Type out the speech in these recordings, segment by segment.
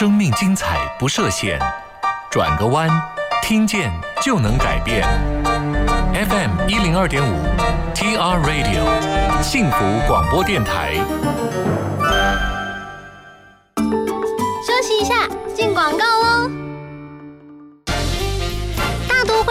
生命精彩不设限，转个弯，听见就能改变。FM 一零二点五，TR Radio，幸福广播电台。休息一下，进广告喽。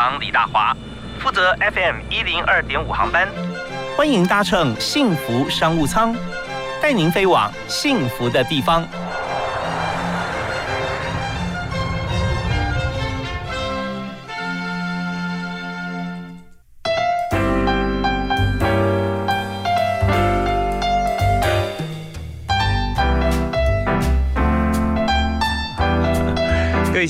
长李大华，负责 FM 一零二点五航班，欢迎搭乘幸福商务舱，带您飞往幸福的地方。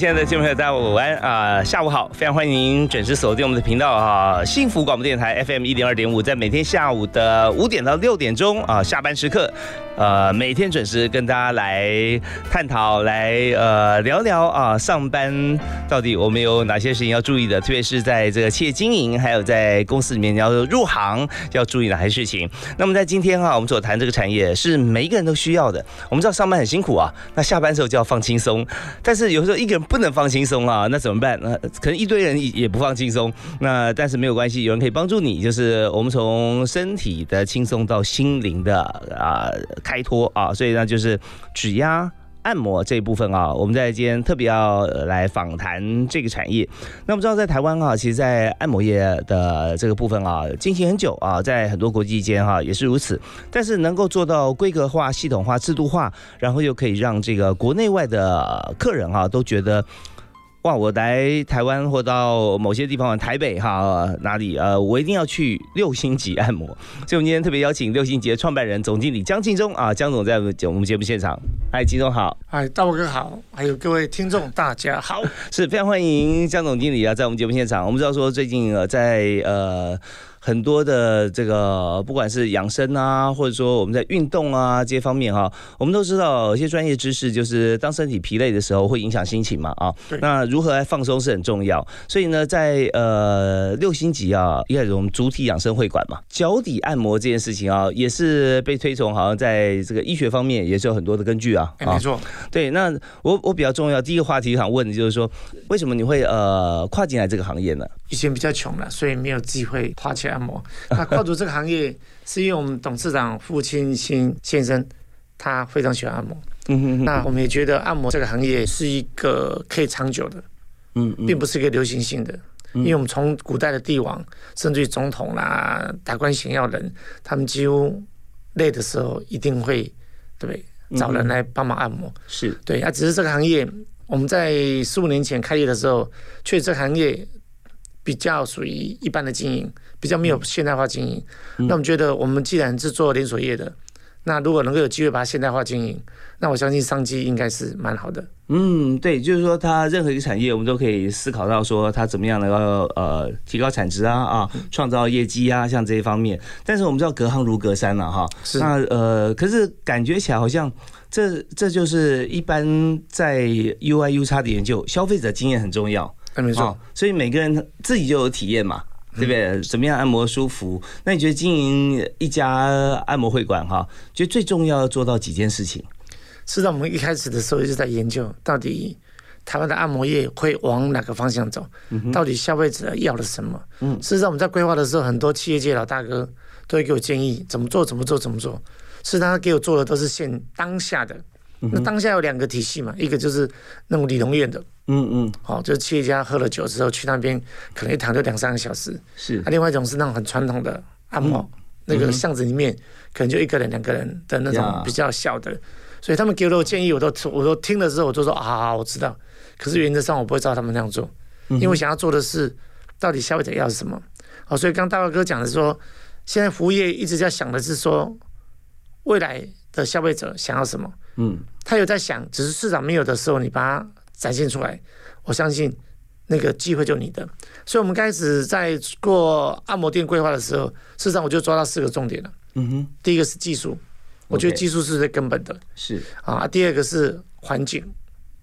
亲爱的听众朋友，大家午安啊、下午好，非常欢迎您准时锁定我们的频道啊，幸福广播电台 FM 一点二点五，在每天下午的五点到六点钟啊，下班时刻，呃，每天准时跟大家来探讨，来呃聊聊啊，上班到底我们有哪些事情要注意的，特别是在这个企业经营，还有在公司里面你要入行要注意哪些事情。那么在今天哈、我们所谈这个产业是每一个人都需要的。我们知道上班很辛苦啊，那下班时候就要放轻松，但是有时候一个人不能放轻松啊，那怎么办？那可能一堆人也不放轻松，那但是没有关系，有人可以帮助你，就是我们从身体的轻松到心灵的啊、开脱啊，所以呢就是指压。按摩这一部分啊，我们在今天特别要来访谈这个产业。那我们知道，在台湾啊，其实，在按摩业的这个部分啊，进行很久啊，在很多国际间哈、也是如此。但是能够做到规格化、系统化、制度化，然后又可以让这个国内外的客人哈、都觉得。哇！我来台湾或到某些地方，台北哈哪里呃，我一定要去六星级按摩。所以，我们今天特别邀请六星级的创办人、总经理江庆忠啊，江总在我们节我们节目现场。嗨，金总好。嗨，大伯哥好，还有各位听众大家好。是非常欢迎江总经理啊，在我们节目现场。我们知道说最近呃，在呃很多的这个不管是养生啊，或者说我们在运动啊这些方面哈，我们都知道有些专业知识，就是当身体疲累的时候会影响心情嘛啊对。那如何来放松是很重要。所以呢，在呃六星级啊，一开始我们主体养生会馆嘛，脚底按摩这件事情啊，也是被推崇，好像在这个医学方面也是有很多的根据啊。哎，没错，对，那我我比较重要第一个话题想问的就是说，为什么你会呃跨进来这个行业呢？以前比较穷了，所以没有机会花钱按摩。那跨足这个行业，是因为我们董事长傅清新先生，他非常喜欢按摩。嗯哼那我们也觉得按摩这个行业是一个可以长久的，嗯嗯并不是一个流行性的。因为我们从古代的帝王，甚至于总统啦、达官显要人，他们几乎累的时候一定会，对？找人来帮忙按摩。是对，啊，只是这个行业，我们在十五年前开业的时候，确实这个行业比较属于一般的经营，比较没有现代化经营。那我们觉得，我们既然是做连锁业的，那如果能够有机会把它现代化经营，那我相信商机应该是蛮好的。嗯，对，就是说它任何一个产业，我们都可以思考到说它怎么样能够呃提高产值啊啊，创造业绩啊，像这一方面。但是我们知道隔行如隔山了、哈，是那呃，可是感觉起来好像这这就是一般在 UI U 差的研究，消费者经验很重要。哎，没错哦，，所以每个人自己就有体验嘛，对不对？怎么样按摩舒服？那你觉得经营一家按摩会馆哈，觉得最重要要做到几件事情？事实上，我们一开始的时候一直在研究，到底台湾的按摩业会往哪个方向走，到底消费者要的什么。嗯事实上，我们在规划的时候，很多企业界老大哥都会给我建议，怎么做，怎么做，怎么做。事实上，他给我做的都是现当下的。那当下有两个体系嘛，一个就是那种理容院的，嗯嗯，哦，就是企业家喝了酒之后去那边，可能一躺就两三个小时。是。啊，另外一种是那种很传统的按摩，那个巷子里面可能就一个人、两个人的那种比较小的，所以他们给了我建议，我都我都听了之后，我就说啊我知道。可是原则上我不会照他们那样做，因为我想要做的是到底消费者要什么。哦，所以刚大卫哥讲的说，现在服务业一直在想的是说，未来的消费者想要什么，嗯，他有在想，只是市场没有的时候，你把它展现出来，我相信那个机会就你的。所以，我们开始在做按摩店规划的时候，事实上我就抓到四个重点了。嗯哼，第一个是技术，我觉得技术是最根本的是，啊。第二个是环境，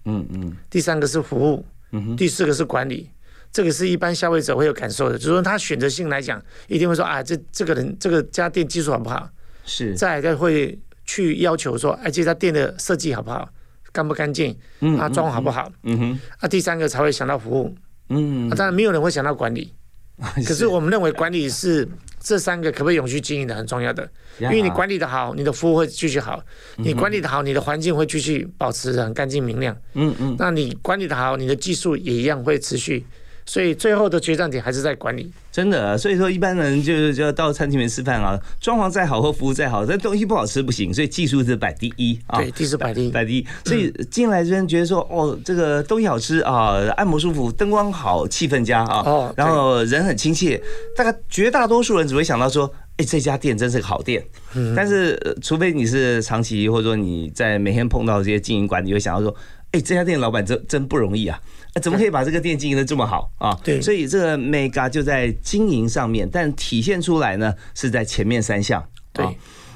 嗯嗯第三个是服务，嗯哼，第四个是管理。这个是一般消费者会有感受的，就是说他选择性来讲，一定会说啊，这这个人这个家店技术好不好？是，再来再会去要求说，哎，这家店的设计好不好，干不干净，嗯啊，装潢好不好？嗯哼，啊，第三个才会想到服务。嗯啊，，当然没有人会想到管理，可是我们认为管理是 这三个可不可以永续经营的很重要的，因为你管理的好，你的服务会继续好；你管理的好，你的环境会继续保持得很干净明亮。嗯嗯，那你管理的好，你的技术也一样会持续。所以最后的决战点还是在管理。真的，所以说一般人就是就要到餐厅里面吃饭啊，装潢再好或服务再好，但东西不好吃不行，所以技术是摆第一啊。对，技术摆第一。摆第一，所以进来这边觉得说，哦，这个东西好吃啊，按摩舒服，灯光好，气氛佳啊，哦然后人很亲切，大概绝大多数人只会想到说，哎，这家店真是个好店。嗯但是呃除非你是长期，或者说你在每天碰到这些经营管理，会想到说，哎，这家店老板真真不容易啊。呃怎么可以把这个店经营的这么好啊？对所以这个 mega 就在经营上面，但体现出来呢是在前面三项。对啊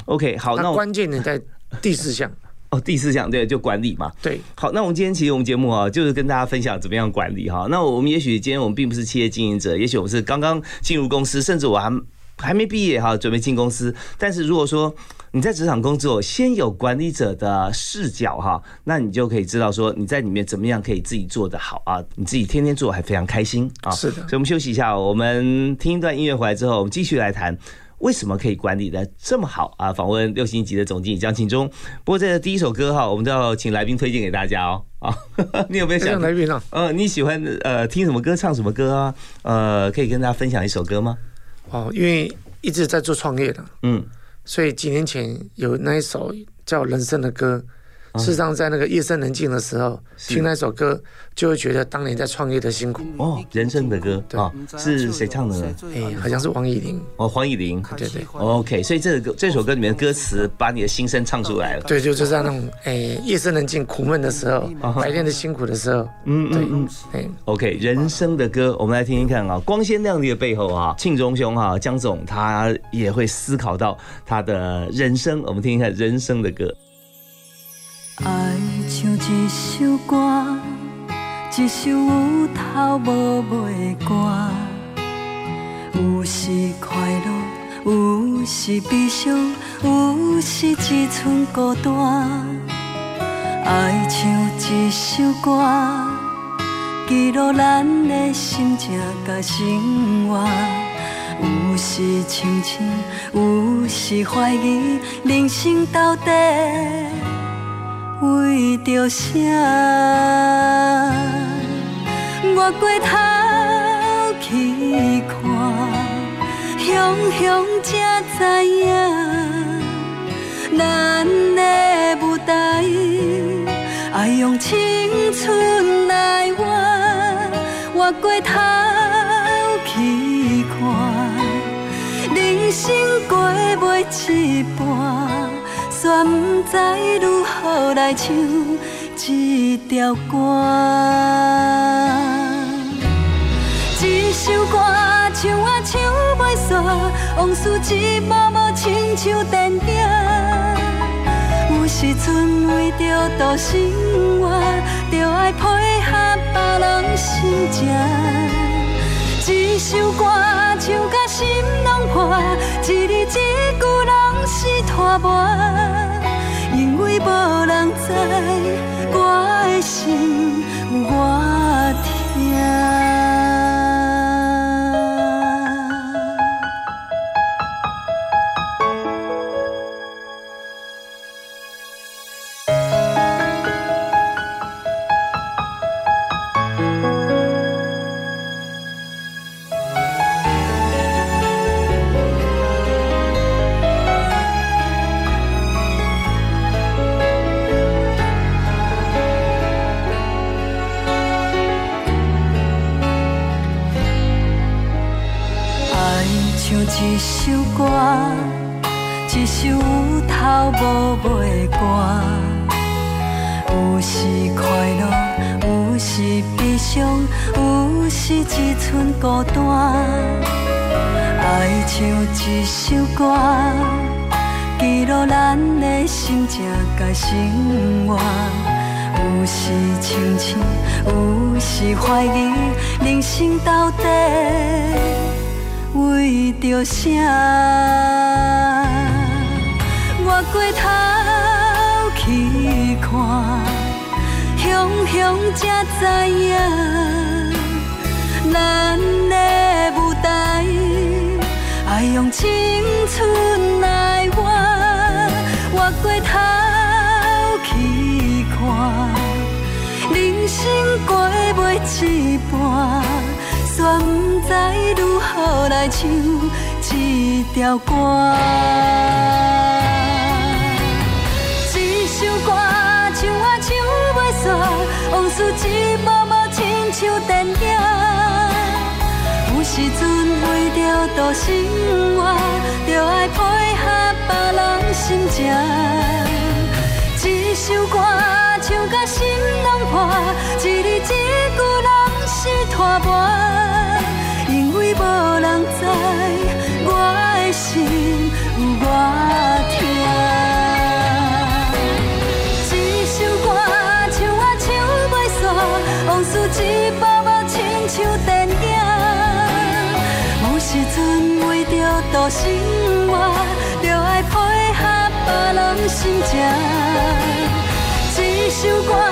OK，好，那我那关键呢在第四项。哦第四项对，就管理嘛。对，好，那我们今天其实我们节目啊，就是跟大家分享怎么样管理哈。那我们也许今天我们并不是企业经营者，也许我们是刚刚进入公司，甚至我还还没毕业哈，准备进公司。但是如果说你在职场工作，先有管理者的视角哈，那你就可以知道说你在里面怎么样可以自己做得好啊，你自己天天做还非常开心啊。是的所以我们休息一下，我们听一段音乐回来之后，我们继续来谈。为什么可以管理的这么好啊？访问六星级的总经理江庆忠。不过这第一首歌哈，我们都要请来宾推荐给大家哦。啊，你有没有想样来宾啊，呃，你喜欢呃听什么歌，唱什么歌啊？呃，可以跟大家分享一首歌吗？哦，因为一直在做创业的，嗯，所以几年前有那一首叫《人生》的歌，事实上在那个夜深人静的时候听那首歌，就会觉得当年在创业的辛苦。哦，人生的歌对啊，是谁唱的呢？哎，好像是王以玲，哦，黄以玲。对对 OK，所以这个歌这首歌里面的歌词把你的心声唱出来了。对，就是在那种哎夜深人静、苦闷的时候，白天的辛苦的时候，嗯嗯嗯。哎，OK，人生的歌，我们来听听看啊。光鲜亮丽的背后啊，庆忠兄哈，江总他也会思考到他的人生。我们听一下人生的歌。爱像一首歌，一首有头无尾的歌，有时快乐，有时悲伤，有时一寸孤单。爱像一首歌，记录咱的心情甲生活。有时清醒，有时怀疑，人生到底。为着啥？我过头去看，雄雄才知影，知如何来唱这条歌。一首歌唱啊唱袂煞，往事一幕幕亲像电影。有时阵为着度生活，着爱配合别人心情。一首歌唱甲心拢破，一字一句拢是拖磨，因为无人知我的心我疼。有时怀疑，人生到底。为着啥？我过头去看，雄雄才知影，咱的舞台爱用青春来心，过袂一半。却不知如何来唱这条歌。一首歌唱啊唱袂煞，往事一幕幕亲像电影。有时阵为着度生活，就爱配合别人心情。一首歌甲心拢破，一字一句拢是拖磨。因为无人知我的心有偌痛。一首歌唱啊唱袂煞，往事一幕幕亲像电影。有时阵为着度生活，就爱配合别人心情。就过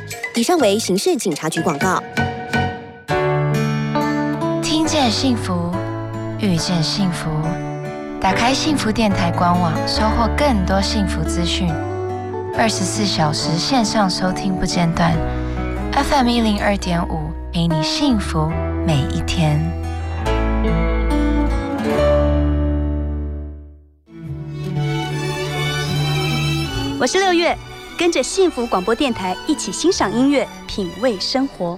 以上为刑事警察局广告。听见幸福，遇见幸福。打开幸福电台官网，收获更多幸福资讯。二十四小时线上收听不间断，FM 一零二点五，陪你幸福每一天。我是六月，跟着幸福广播电台一起欣赏音乐，品味生活。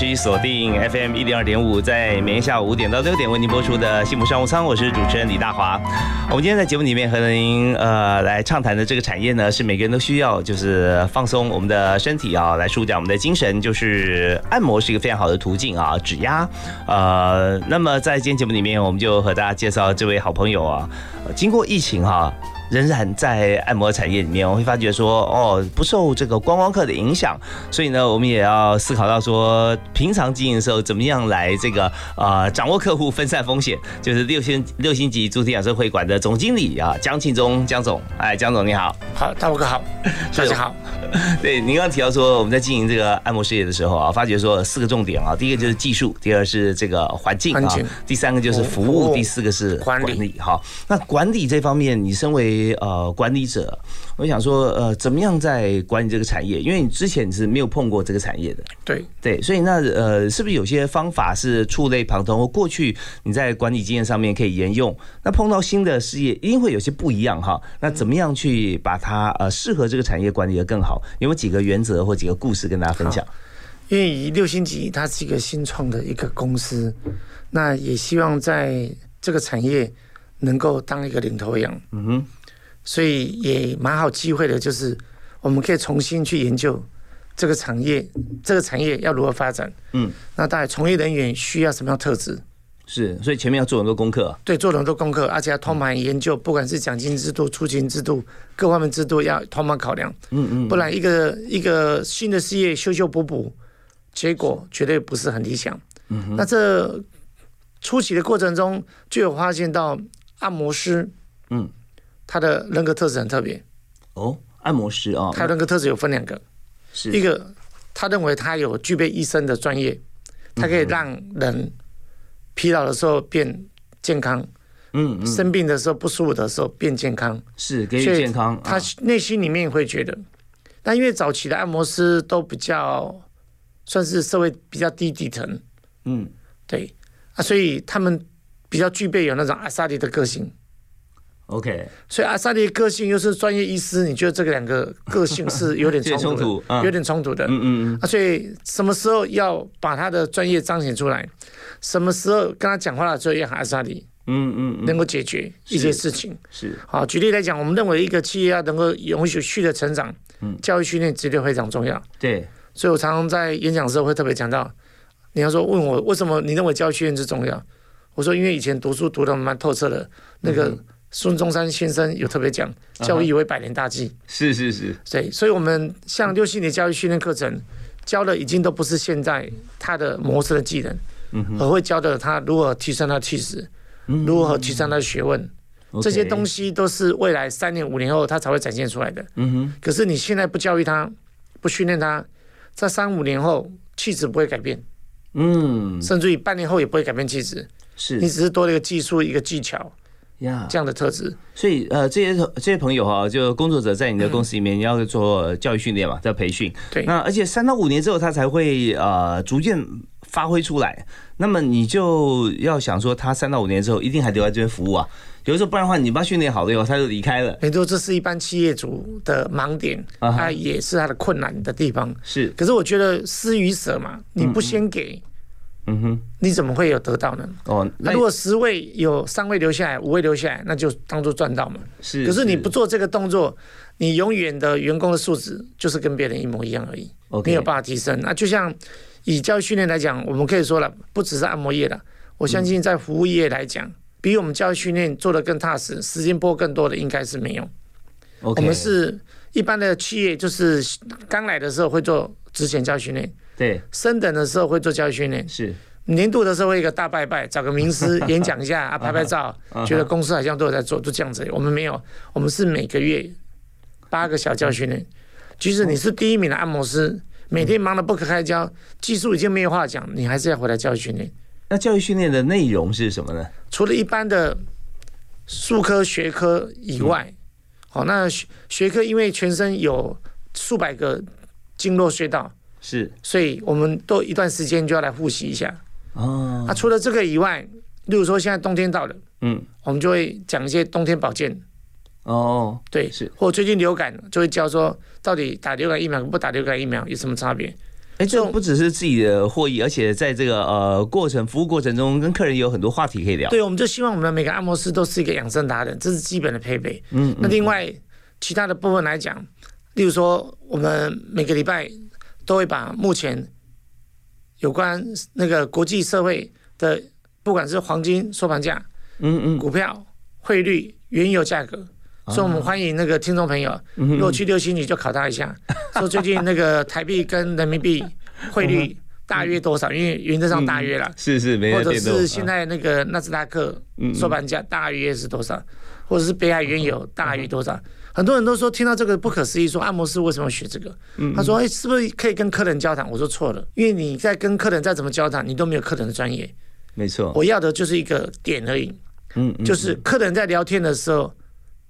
续锁定 FM 一零二点五，在每天下午五点到六点为您播出的幸福商务舱，我是主持人李大华。我们今天在节目里面和您呃来畅谈的这个产业呢，是每个人都需要，就是放松我们的身体啊，来舒展我们的精神，就是按摩是一个非常好的途径啊，指压。呃，那么在今天节目里面，我们就和大家介绍这位好朋友啊，经过疫情哈、仍然在按摩产业里面，我会发觉说，哦，不受这个观光客的影响，所以呢，我们也要思考到说，平常经营的时候怎么样来这个呃掌握客户、分散风险。就是六星六星级主题养生会馆的总经理啊，江庆忠江总，哎，江总你好。好，大伯哥好，大家好。对，您刚刚提到说我们在经营这个按摩事业的时候啊，发觉说四个重点啊，第一个就是技术，第二是这个环境啊境，第三个就是服务，第四个是管理管理。哈，那管理这方面，你身为呃管理者，我想说呃，怎么样在管理这个产业？因为你之前你是没有碰过这个产业的，对对，所以那呃，是不是有些方法是触类旁通，或过去你在管理经验上面可以沿用？那碰到新的事业，一定会有些不一样哈。那怎么样去把它呃适合这个产业管理的更好？有没有几个原则或几个故事跟大家分享？因为以六星级它是一个新创的一个公司，那也希望在这个产业能够当一个领头羊，嗯哼，所以也蛮好机会的，就是我们可以重新去研究这个产业，这个产业要如何发展。嗯，那大概从业人员需要什么样特质？是，所以前面要做很多功课。对，做了很多功课，而且要通盘研究，不管是奖金制度、出勤制度各方面制度要通盘考量，嗯嗯，不然一个一个新的事业修修补补，结果绝对不是很理想。嗯那这初期的过程中，就有发现到按摩师嗯，他的人格特质很特别，哦，按摩师啊，他的人格特质有分两个，是。一个他认为他有具备医生的专业，他可以让人疲劳的时候变健康，嗯嗯。生病的时候不舒服的时候变健康，是给予健康，他啊。内心里面会觉得，但因为早期的按摩师都比较算是社会比较低底层，嗯。对。啊，所以他们比较具备有那种阿萨利的个性。，OK，所以阿萨利的个性又是专业医师，你觉得这个两个个性是有点 冲突有点冲突的。嗯嗯嗯，啊，所以什么时候要把他的专业彰显出来，什么时候跟他讲话的时候要喊阿萨利，嗯嗯嗯，能够解决一些事情。是好，举例来讲，我们认为一个企业要能够永续的成长，嗯。教育训练绝对非常重要。对，所以我常常在演讲的时候会特别讲到，你要说问我为什么你认为教育训练是重要，我说因为以前读书读的蛮透彻的，那个孙中山先生有特别讲，教育为百年大计。是是是，对，所以我们像六七年教育训练课程教的已经都不是现在他的模式的技能，而会教的他如何提升他的气质，嗯。如何提升他的学问，这些东西，都是未来三年五年后他才会展现出来的。嗯哼，可是你现在不教育他，不训练他，在三五年后气质不会改变，嗯，甚至于半年后也不会改变气质，是。你只是多了一个技术一个技巧呀，这样的特质。所以呃，这些这些朋友哈，就工作者在你的公司里面，你要做教育训练嘛，在培训。对，那而且三到五年之后，他才会呃逐渐发挥出来。那么你就要想说，他三到五年之后一定还留在这边服务啊。有的时候不然的话，你把他训练好了以后，他就离开了。没错，这是一般企业主的盲点，啊哈它也是他的困难的地方。是，可是我觉得施与舍嘛，你不先给，嗯哼，你怎么会有得到呢？哦，那如果十位有三位留下来，五位留下来，那就当做赚到嘛。是，可是你不做这个动作，你永远的员工的素质就是跟别人一模一样而已没有办法提升。那就像以教育训练来讲，我们可以说了，不只是按摩业了，我相信在服务业来讲，比我们教育训练做的更踏实、时间拨更多的，应该是没有。我们是一般的企业，就是刚来的时候会做之前教育训练，对，升等的时候会做教育训练，是年度的时候会一个大拜拜，找个名师 演讲一下啊，拍拍照觉得公司好像都有在做，就这样子。我们没有，我们是每个月八个小教训练，即使你是第一名的按摩师，每天忙得不可开交，技术已经没有话讲，你还是要回来教育训练。那教育训练的内容是什么呢？除了一般的术科学科以外，好，那学学科因为全身有数百个经络穴道，是所以我们都一段时间就要来复习一下。哦啊，除了这个以外，例如说现在冬天到了，嗯，我们就会讲一些冬天保健，哦，对，是，或最近流感就会教说，到底打流感疫苗跟不打流感疫苗有什么差别？哎，这不只是自己的获益，而且在这个呃过程服务过程中，跟客人也有很多话题可以聊。对，我们就希望我们的每个按摩师都是一个养生达人，这是基本的配备。嗯，那另外其他的部分来讲，例如说，我们每个礼拜都会把目前有关那个国际社会的，不管是黄金收盘价，嗯嗯，股票、汇率、原油价格。所以，我们欢迎那个听众朋友，如果去六星，你就考他一下，说最近那个台币跟人民币汇率大约多少？因为原则上大约了，是是，没或者是现在那个纳斯达克收盘价大约是多少？或者是北海原油大约多少？很多人都说听到这个不可思议，说按摩师为什么要学这个？他说：“哎，是不是可以跟客人交谈？”我说错了，因为你在跟客人再怎么交谈，你都没有客人的专业。没错，我要的就是一个点而已。嗯，就是客人在聊天的时候。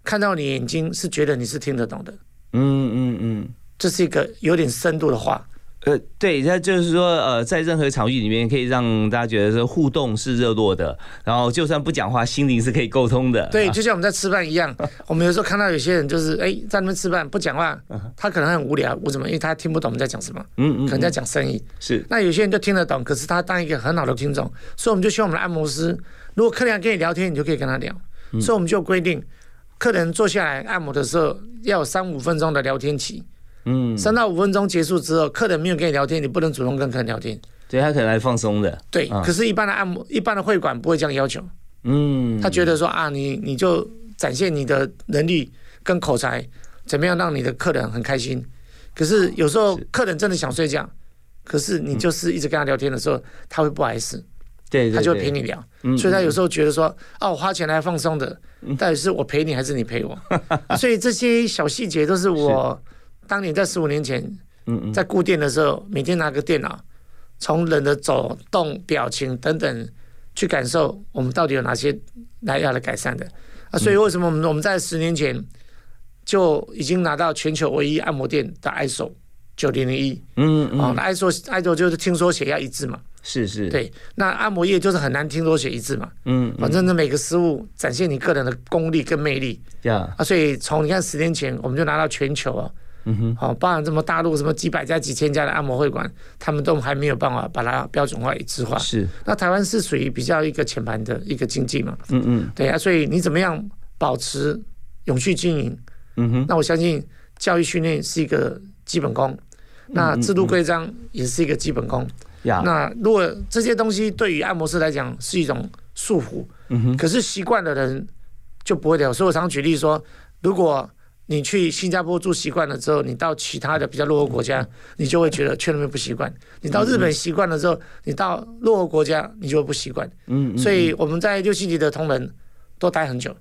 看到你眼睛是觉得你是听得懂的，嗯嗯嗯，这是一个有点深度的话。呃，对，那就是说，呃，在任何场域里面，可以让大家觉得说互动是热络的，然后就算不讲话，心灵是可以沟通的。对，就像我们在吃饭一样，我们有时候看到有些人就是哎在那边吃饭不讲话，他可能很无聊，为什么？因为他听不懂我们在讲什么，嗯嗯，可能在讲生意。是，那有些人就听得懂，可是他当一个很好的听众，所以我们就希望我们的按摩师，如果客人跟你聊天，你就可以跟他聊，所以我们就规定。客人坐下来按摩的时候，要有三五分钟的聊天期。嗯，三到五分钟结束之后，客人没有跟你聊天，你不能主动跟客人聊天。对他可能来放松的。对，可是，一般的按摩、一般的会馆不会这样要求。嗯，他觉得说啊，你你就展现你的能力跟口才，怎么样让你的客人很开心。可是有时候客人真的想睡觉，可是你就是一直跟他聊天的时候，他会不好意思。对，他就会陪你聊，所以他有时候觉得说，哦，我花钱来放松的，到底是我陪你还是你陪我？所以这些小细节都是我当年在十五年前嗯，在固定的时候，每天拿个电脑，从人的走动、表情等等去感受，我们到底有哪些来要来改善的。啊？所以为什么我们我们在十年前就已经拿到全球唯一按摩店的 ISO 九零零一？嗯嗯，啊，ISO ISO 就是听说写要一致嘛。是是，对，那按摩业就是很难听说写一致嘛，嗯，反正呢每个失误展现你个人的功力跟魅力，呀，啊，所以从你看十年前我们就拿到全球啊，嗯哼，好，包含这么大陆什么几百家几千家的按摩会馆，他们都还没有办法把它标准化一致化，是，那台湾是属于比较一个浅盘的一个经济嘛，嗯嗯，对啊，所以你怎么样保持永续经营，嗯哼，那我相信教育训练是一个基本功，那制度规章也是一个基本功。那如果这些东西对于按摩师来讲是一种束缚，嗯哼，可是习惯的人就不会了。所以我常举例说，如果你去新加坡住习惯了之后，你到其他的比较落后国家，你就会觉得去那边不习惯；你到日本习惯了之后，你到落后国家，你就会不习惯。嗯，所以我们在六星级的同仁都待很久，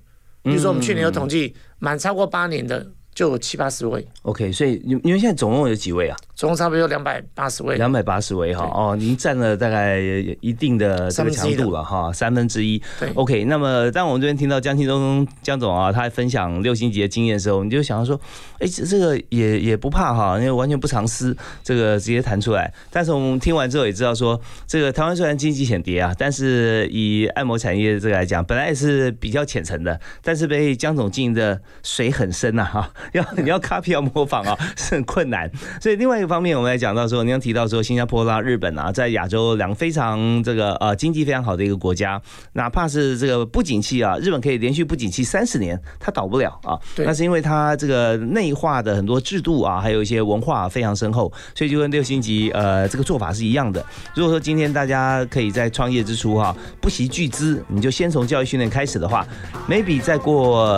比如说我们去年有统计，满超过八年的。就有七八十位，OK，所以你你们现在总共有几位啊？总共差不多有两百八十位，两百八十位哈哦，您占了大概一定的这个强度了哈，三分之一。对，OK，那么当我们这边听到江庆东江总啊，他分享六星级的经验的时候，你就想要说，哎，这个也也不怕哈，因为完全不藏私，这个直接谈出来。但是我们听完之后也知道说，这个台湾虽然经济险跌啊，但是以按摩产业这个来讲，本来也是比较浅层的，但是被江总经营的水很深呐哈。要你要 copy 要模仿啊，是很困难。所以另外一个方面，我们来讲到说，你刚提到说，新加坡啦、日本啊，在亚洲两个非常这个呃经济非常好的一个国家，哪怕是这个不景气啊，日本可以连续不景气三十年，它倒不了啊。那是因为它这个内化的很多制度啊，还有一些文化非常深厚，所以就跟六星级呃这个做法是一样的。如果说今天大家可以在创业之初哈，不惜巨资，你就先从教育训练开始的话，maybe 再过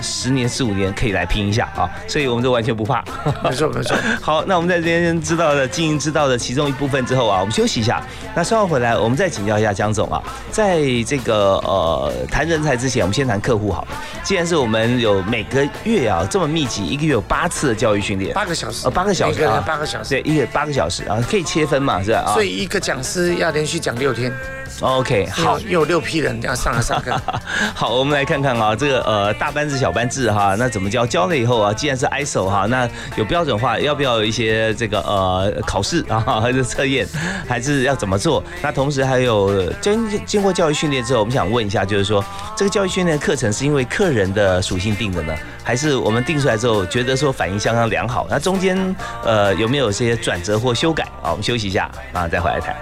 十年、十五年可以来拼一下。啊，所以我们就完全不怕，没 错没错。好，那我们在这边知道的经营之道的其中一部分之后啊，我们休息一下。那稍后回来，我们再请教一下江总啊，在这个呃谈人才之前，我们先谈客户好了。既然是我们有每个月啊这么密集，一个月有八次的教育训练，八个小时，呃八个小时啊，八个小时，对，一个八个小时啊，可以切分嘛，是吧？所以一个讲师要连续讲六天。OK，好，又有六批人要上来上课。好，我们来看看啊，这个呃大班制、小班制哈，那怎么教？教了以后后啊，既然是 ISO 哈，那有标准化，要不要有一些这个呃考试啊，还是测验，还是要怎么做？那同时还有经经过教育训练之后，我们想问一下，就是说这个教育训练课程是因为客人的属性定的呢？还是我们定出来之后觉得说反应相当良好？那中间呃有没有些转折或修改？好，我们休息一下，马上再回来谈。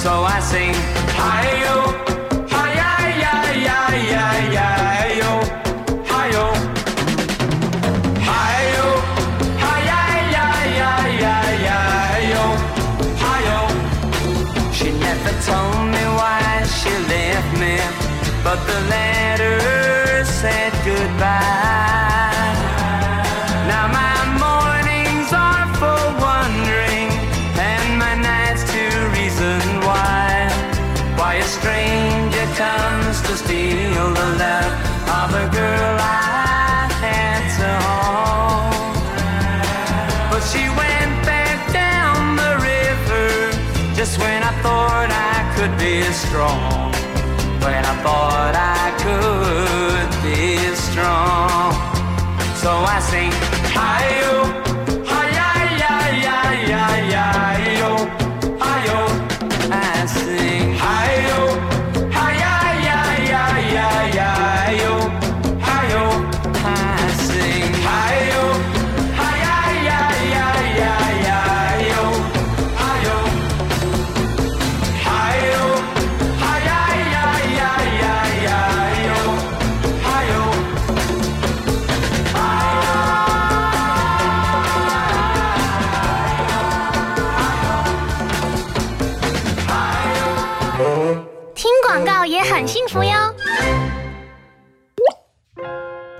So I sing, hi-yo, hi ya ya ya ya ya. But the letter said goodbye. Now my mornings are for wondering, and my nights to reason why. Why a stranger comes to steal the love of a girl I had to hold. But she went back down the river just when I thought I could be strong. When I thought I could be strong. So I sing, hi-yo,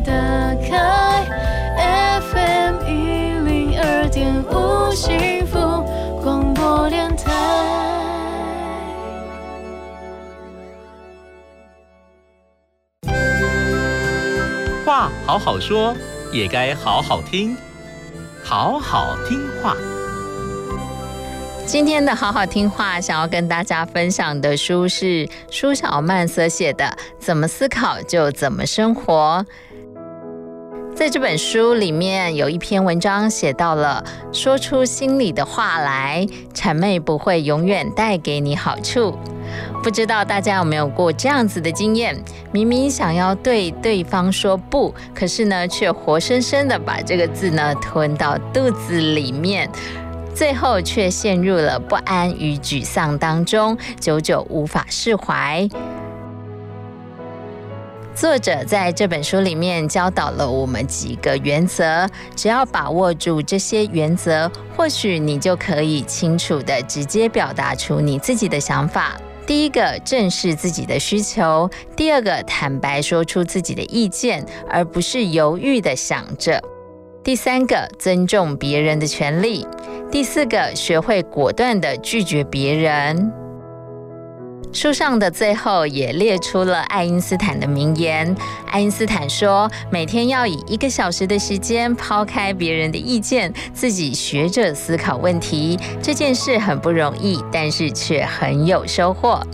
打开，FM 一零二点五幸福广播电台。话好好说，也该好好听，好好听话。今天的好好听话，想要跟大家分享的书是舒小曼所写的《怎么思考就怎么生活》。在这本书里面有一篇文章写到了，说出心里的话来，谄媚不会永远带给你好处。不知道大家有没有过这样子的经验？明明想要对对方说不，可是呢，却活生生的把这个字呢吞到肚子里面。最后却陷入了不安与沮丧当中，久久无法释怀。作者在这本书里面教导了我们几个原则，只要把握住这些原则，或许你就可以清楚的直接表达出你自己的想法。第一个，正视自己的需求；第二个，坦白说出自己的意见，而不是犹豫的想着；第三个，尊重别人的权利；第四个，学会果断的拒绝别人。书上的最后也列出了爱因斯坦的名言。爱因斯坦说：“每天要以一个小时的时间抛开别人的意见，自己学着思考问题。这件事很不容易，但是却很有收获。”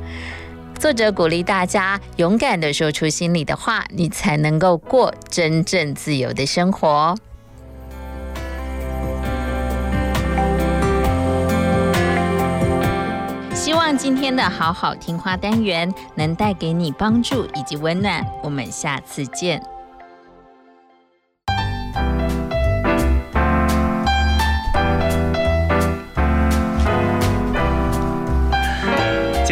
作者鼓励大家勇敢的说出心里的话，你才能够过真正自由的生活。今天的好好听话单元能带给你帮助以及温暖。我们下次见。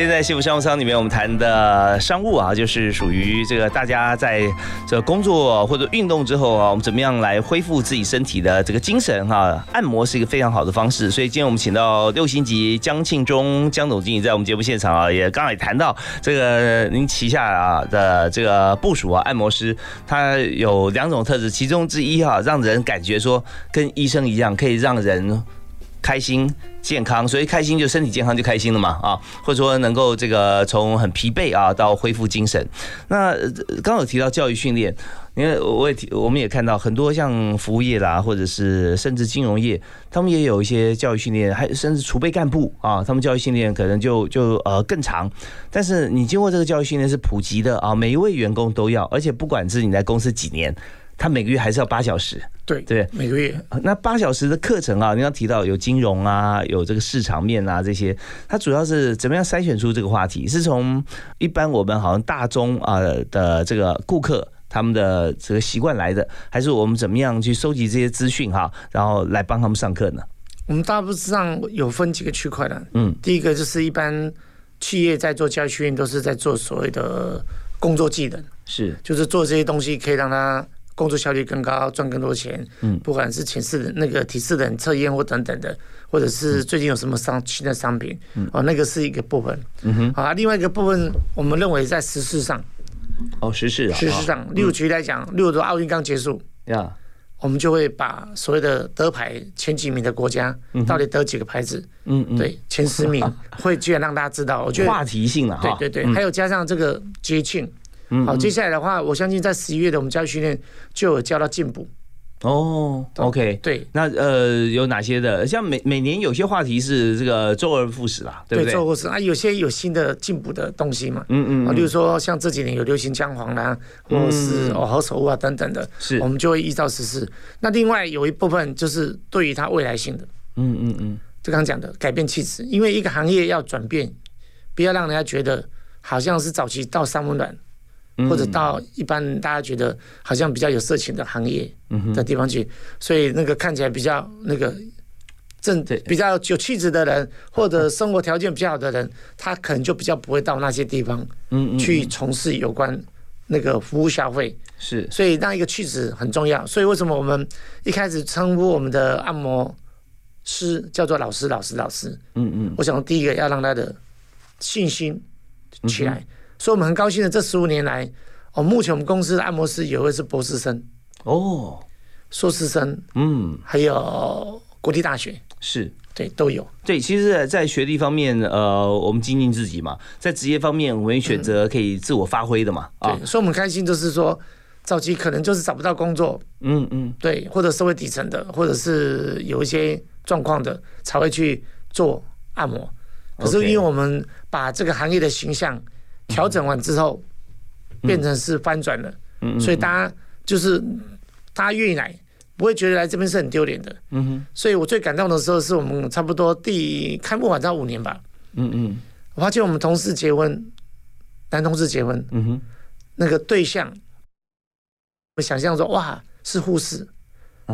天在幸福商务舱里面，我们谈的商务啊，就是属于这个大家在这工作或者运动之后啊，我们怎么样来恢复自己身体的这个精神哈？按摩是一个非常好的方式，所以今天我们请到六星级江庆忠江总经理在我们节目现场啊，也刚才也谈到这个您旗下啊的这个部署啊，按摩师他有两种特质，其中之一哈，让人感觉说跟医生一样，可以让人。开心健康，所以开心就身体健康就开心了嘛啊，或者说能够这个从很疲惫啊到恢复精神。那刚有提到教育训练，因为我也提，我们也看到很多像服务业啦，或者是甚至金融业，他们也有一些教育训练，还甚至储备干部啊，他们教育训练可能就就呃更长。但是你经过这个教育训练是普及的啊，每一位员工都要，而且不管是你在公司几年。他每个月还是要八小时，对对，每个月。那八小时的课程啊，你刚提到有金融啊，有这个市场面啊这些，它主要是怎么样筛选出这个话题？是从一般我们好像大众啊的这个顾客他们的这个习惯来的，还是我们怎么样去收集这些资讯哈，然后来帮他们上课呢？我们大部分上有分几个区块的，嗯，第一个就是一般企业在做教育训练，都是在做所谓的工作技能，是，就是做这些东西可以让他。工作效率更高，赚更多钱。嗯，不管是前四的那个提示人测验或等等的，或者是最近有什么商新的商品，哦，那个是一个部分。嗯哼，好，另外一个部分，我们认为在时事上，哦，时事，时事上，例如举例来讲，例如说奥运刚结束，呀，我们就会把所谓的得牌前几名的国家，到底得几个牌子，嗯嗯，对，前十名 会居然让大家知道，我觉得话题性了，对对对，还有加上这个节庆。好，接下来的话，我相信在十一月的我们教育训练就有教到进步。哦，OK，对，那呃有哪些的？像每每年有些话题是这个周而复始啦，对不对？周而复始啊，有些有新的进步的东西嘛。嗯嗯。啊，例如说像这几年有流行姜黄啦，或者是哦何首乌啊等等的，是，我们就会依照实施。那另外有一部分就是对于它未来性的，嗯嗯嗯，就刚讲的改变气质，因为一个行业要转变，不要让人家觉得好像是早期到三温暖。或者到一般大家觉得好像比较有色情的行业的地方去，所以那个看起来比较那个正比较有气质的人，或者生活条件比较好的人，他可能就比较不会到那些地方去从事有关那个服务消费。是，所以让一个气质很重要。所以为什么我们一开始称呼我们的按摩师叫做老师、老师、老师？嗯嗯，我想第一个要让他的信心起来。所以我们很高兴的，这十五年来，哦，目前我们公司的按摩师有一位是博士生，哦，硕士生，嗯，还有国立大学，是。对都有。对，其实，在学历方面，呃，我们精进自己嘛；在职业方面，我们选择可以自我发挥的嘛。啊，所以我们开心就是说，早期可能就是找不到工作，嗯嗯，对，或者社会底层的，或者是有一些状况的，才会去做按摩。可是因为我们把这个行业的形象。调整完之后，变成是翻转了，所以大家就是大家愿意来，不会觉得来这边是很丢脸的。嗯哼，所以我最感动的时候是我们差不多第开幕晚到五年吧。嗯嗯，我发现我们同事结婚，男同事结婚，嗯哼，那个对象，我想象说哇是护士，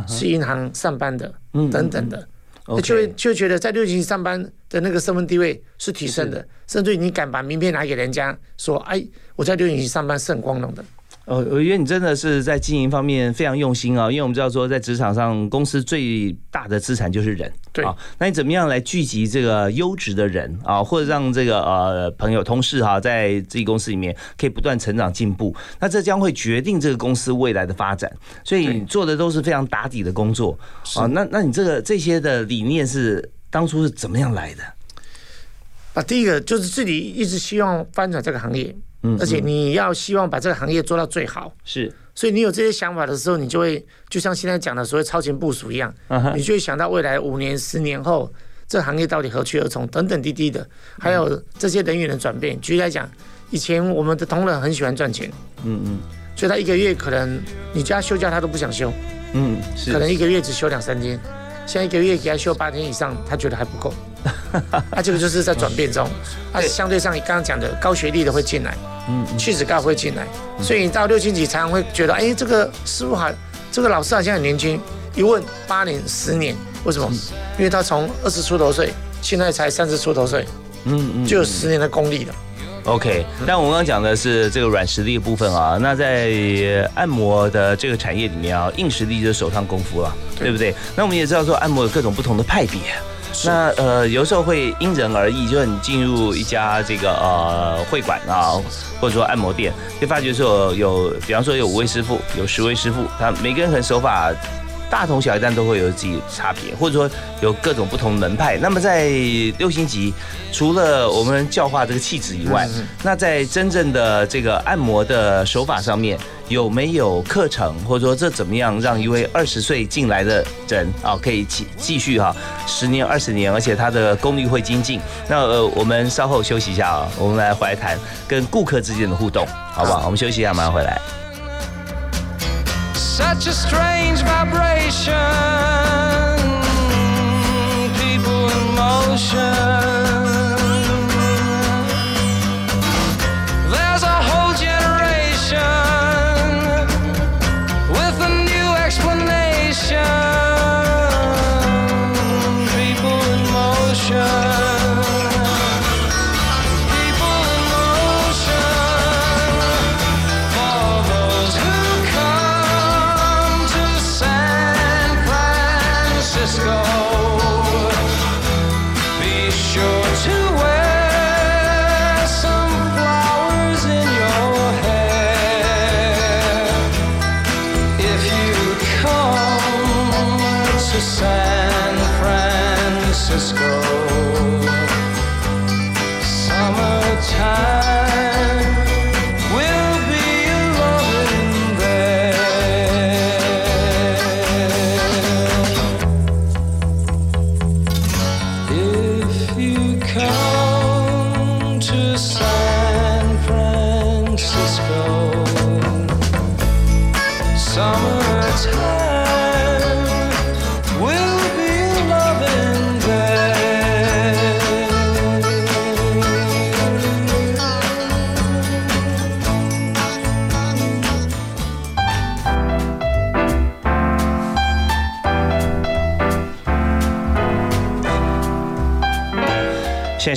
是银行上班的，等等的。就会就觉得在六级上班的那个身份地位是提升的，甚至你敢把名片拿给人家说：“哎，我在六级上班是很光荣的。”哦，我觉得你真的是在经营方面非常用心啊，因为我们知道说在职场上，公司最大的资产就是人。对啊，那你怎么样来聚集这个优质的人啊，或者让这个呃朋友、同事哈，在自己公司里面可以不断成长进步？那这将会决定这个公司未来的发展。所以你做的都是非常打底的工作啊。那那你这个这些的理念是当初是怎么样来的？啊，第一个就是自己一直希望翻转这个行业。嗯，而且你要希望把这个行业做到最好，是，所以你有这些想法的时候，你就会就像现在讲的所谓超前部署一样，你就会想到未来五年、十年后，这行业到底何去何从等等滴滴的，还有这些人员的转变。举例来讲，以前我们的同仁很喜欢赚钱，嗯嗯，所以他一个月可能你家休假他都不想休，嗯，可能一个月只休两三天。现在一个月给他休八天以上，他觉得还不够。那这个就是在转变中，啊，相对上你刚刚讲的高学历的会进来，嗯，气质高会进来，所以你到六星级常常会觉得，哎，这个师傅好，这个老师好像很年轻。一问八年、十年，为什么？因为他从二十出头岁，现在才三十出头岁，嗯嗯，就有十年的功力了。OK，但我们刚刚讲的是这个软实力的部分啊，那在按摩的这个产业里面啊，硬实力就是手上功夫了，对不对？那我们也知道说按摩有各种不同的派别，那呃有时候会因人而异，就是你进入一家这个呃会馆啊，或者说按摩店，会发觉说有，比方说有五位师傅，有十位师傅，他每个人可能手法。大同小异，但都会有自己的差别，或者说有各种不同门派。那么在六星级，除了我们教化这个气质以外，那在真正的这个按摩的手法上面，有没有课程，或者说这怎么样让一位二十岁进来的人啊，可以继继续哈十年、二十年，而且他的功力会精进？那呃，我们稍后休息一下啊，我们来回来谈跟顾客之间的互动，好不好？我们休息一下，马上回来。Such a strange vibration. People in motion.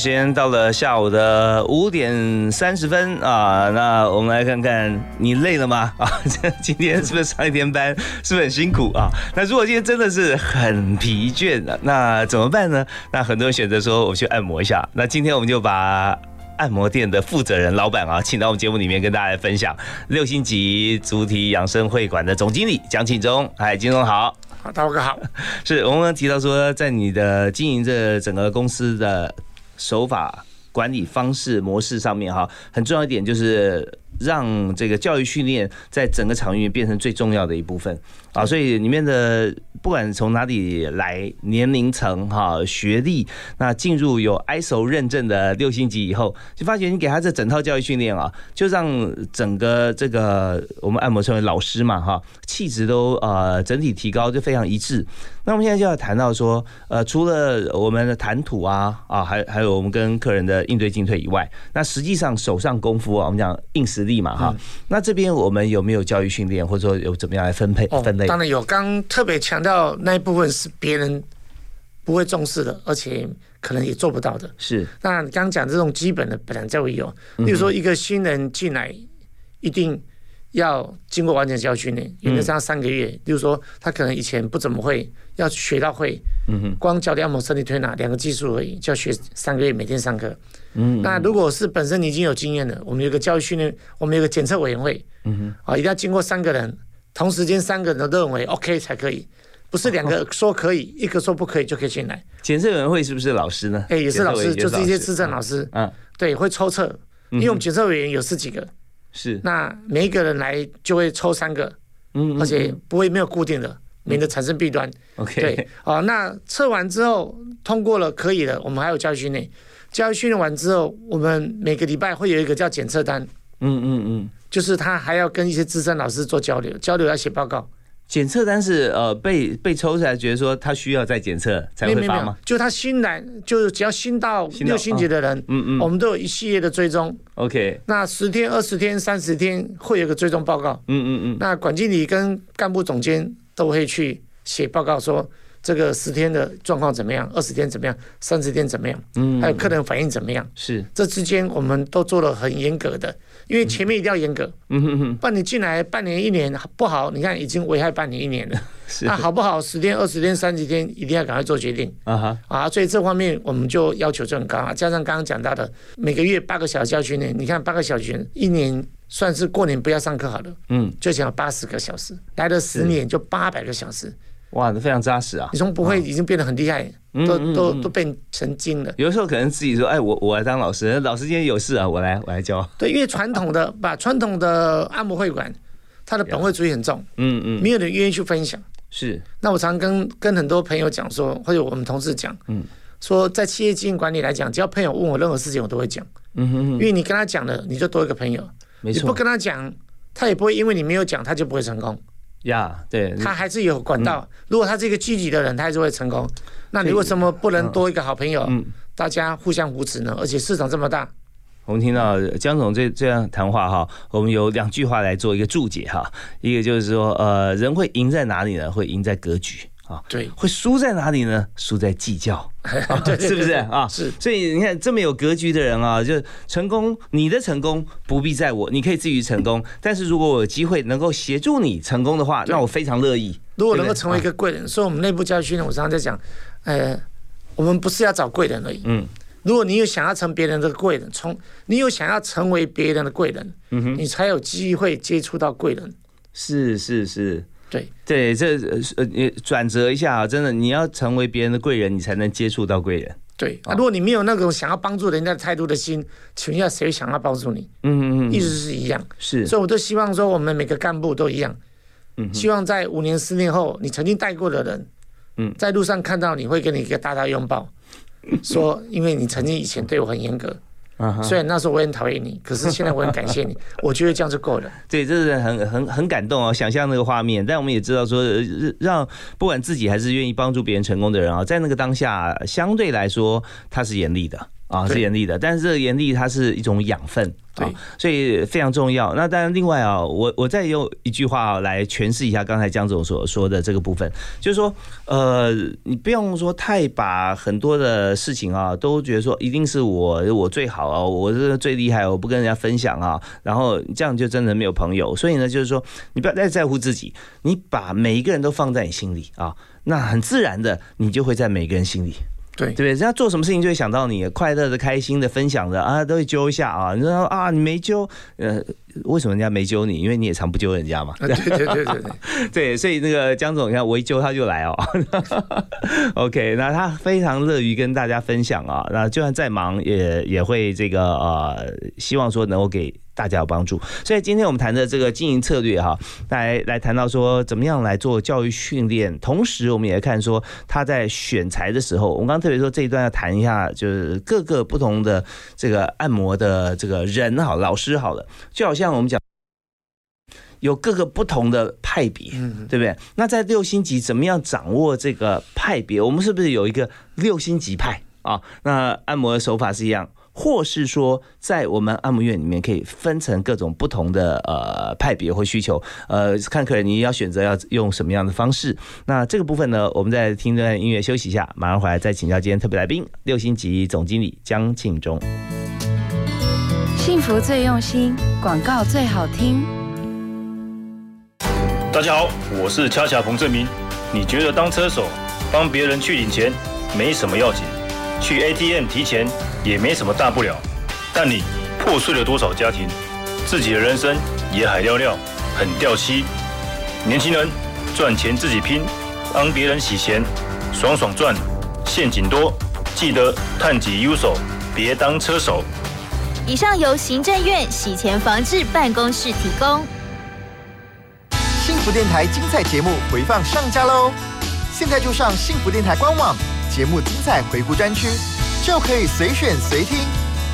时间到了下午的五点三十分啊，那我们来看看你累了吗？啊，这今天是不是上一天班，是不是很辛苦啊？那如果今天真的是很疲倦的，那怎么办呢？那很多人选择说我去按摩一下。那今天我们就把。按摩店的负责人、老板啊，请到我们节目里面跟大家来分享六星级主体养生会馆的总经理蒋庆忠。嗨，金总好。好，大哥好。是我们提到说，在你的经营这整个公司的手法、管理方式、模式上面哈，很重要一点就是让这个教育训练在整个场域变成最重要的一部分啊。所以里面的不管从哪里来，年龄层哈、学历，那进入有 ISO 认证的六星级以后，就发觉你给他这整套教育训练啊，就让整个这个我们按摩称为老师嘛哈，气质都呃整体提高，就非常一致。那我们现在就要谈到说，呃，除了我们的谈吐啊啊，还还有我们跟客人的应对进退以外，那实际上手上功夫啊，我们讲硬实力嘛哈。那这边我们有没有教育训练，或者说有怎么样来分配分类？当然有，刚特别强调那一部分是别人不会重视的，而且可能也做不到的。是。那你刚刚讲这种基本的本来就会有，例如说一个新人进来，一定要经过完整教育训练，原则上三个月。例如说他可能以前不怎么会，要学到会，嗯哼，光教练按摩、身体推拿两个技术而已，就要学三个月，每天上课。嗯，那如果是本身你已经有经验的，我们有个教育训练，我们有个检测委员会，嗯哼，啊，一定要经过三个人同时间三个人都认为 OK 才可以，不是两个说可以，一个说不可以就可以进来。检测委员会是不是老师呢？哎，也是老师，就是一些资深老师，嗯，对，会抽测，因为我们检测委员有十几个，是，那每一个人来就会抽三个，嗯，而且不会没有固定的，免得产生弊端。OK，对，哦，那测完之后通过了，可以了，我们还有教育训练。教育训练完之后，我们每个礼拜会有一个叫检测单，嗯嗯嗯，就是他还要跟一些资深老师做交流，交流要写报告。检测单是呃被被抽出来，觉得说他需要再检测才会发吗？就他新来，就是只要新到六星级的人，嗯嗯，我们都有一系列的追踪。OK，那十天、二十天、三十天会有个追踪报告。嗯嗯嗯，那管经理跟干部总监都会去写报告说，这个十天的状况怎么样，二十天怎么样，三十天怎么样，嗯。还有客人反应怎么样，是。这之间我们都做了很严格的，因为前面一定要严格，嗯。哼哼，不然你进来半年一年不好，你看已经危害半年一年了，是。那好不好？十天、二十天、三十天，一定要赶快做决定。啊哈，啊，所以这方面我们就要求就很高啊。加上刚刚讲到的，每个月八个小时教训练，你看八个小时，一年算是过年不要上课好了，嗯，就讲八十个小时，来了十年就八百个小时，哇，那非常扎实啊你。从不会已经变得很厉害，嗯都都都变成精了。有的时候可能自己说，哎，我我来当老师，老师今天有事啊，我来我来教。对，因为传统的把传统的按摩会馆，它的本位主义很重，嗯嗯，没有人愿意去分享。是，那我常跟跟很多朋友讲说，或者我们同事讲，嗯，说在企业经营管理来讲，只要朋友问我任何事情，我都会讲，嗯哼因为你跟他讲了，你就多一个朋友。没错你不跟他讲，他也不会因为你没有讲，他就不会成功。呀，对，他还是有管嗯道。如果他是一个积极的人，他还是会成功。那你为什么不能多一个好朋友？嗯大家互相扶持呢？而且市场这么大，我们听到江总这这样谈话哈，我们有两句话来做一个注解哈。一个就是说，呃，人会赢在哪里呢？会赢在格局啊。对，会输在哪里呢？输在计较，是不是啊？是。所以你看，这么有格局的人啊，就成功，你的成功不必在我，你可以自己成功。但是如果我有机会能够协助你成功的话，那我非常乐意。如果能够成为一个贵人，所以我们内部教育训练，我常常在讲，呃，我们不是要找贵人而已。嗯如果你有想要成别人的贵人，从你有想要成为别人的贵人，嗯哼，你才有机会接触到贵人。是是是，对。对，这呃呃你转折一下啊，真的，你要成为别人的贵人，你才能接触到贵人。对，啊，如果你没有那种想要帮助人家的态度的心，请问一下，谁想要帮助你？嗯嗯嗯，意思是一样。是，所以我都希望说，我们每个干部都一样，嗯希望在五年、十年后，你曾经带过的人，嗯。在路上看到你会给你一个大大拥抱，说因为你曾经以前对我很严格，虽然那时候我很讨厌你，可是现在我很感谢你，我觉得这样就够了。对，这是很很很感动哦，想象那个画面。但我们也知道说，呃让不管自己还是愿意帮助别人成功的人啊，在那个当下，相对来说他是严厉的啊，是严厉的。但是这个严厉它是一种养分。对，所以非常重要。那当然，另外啊，我我再用一句话来诠释一下刚才江总所说的这个部分，就是说，呃，你不用说太把很多的事情啊，都觉得说一定是我我最好啊，我是最厉害，我不跟人家分享啊，然后这样就真的没有朋友。所以呢，就是说，你不要太在乎自己，你把每一个人都放在你心里啊，那很自然的，你就会在每个人心里。对对不对？人家做什么事情就会想到你，快乐的、开心的、分享的啊，都会揪一下啊。你说啊，你没揪，呃，为什么人家没揪你？因为你也常不揪人家嘛。啊对对对对对，对，所以那个江总，你看我一揪他就来哦。OK，那他非常乐于跟大家分享啊。那就算再忙，也也会这个呃，希望说能够给大家有帮助。所以今天我们谈的这个经营策略哈，来来谈到说怎么样来做教育训练，同时我们也看说他在选材的时候，我们刚特别说这一段要谈一下，就是各个不同的这个按摩的这个人好老师好了，就好像我们讲。有各个不同的派别，对不对？那在六星级怎么样掌握这个派别？我们是不是有一个六星级派啊？那按摩的手法是一样，或是说在我们按摩院里面可以分成各种不同的呃派别或需求，呃，看客人你要选择要用什么样的方式。那这个部分呢，我们再听段音乐休息一下，马上回来再请教今天特别来宾六星级总经理江庆忠。幸福最用心，广告最好听。大家好，我是恰恰彭正明。你觉得当车手帮别人去领钱没什么要紧，去 ATM 提钱也没什么大不了，但你破碎了多少家庭，自己的人生也海尿尿，很掉漆。年轻人赚钱自己拼，帮别人洗钱，爽爽赚，陷阱多，记得探己优手，别当车手。以上由行政院洗钱防治办公室提供。幸福电台精彩节目回放上架喽！现在就上幸福电台官网，节目精彩回顾专区，就可以随选随听，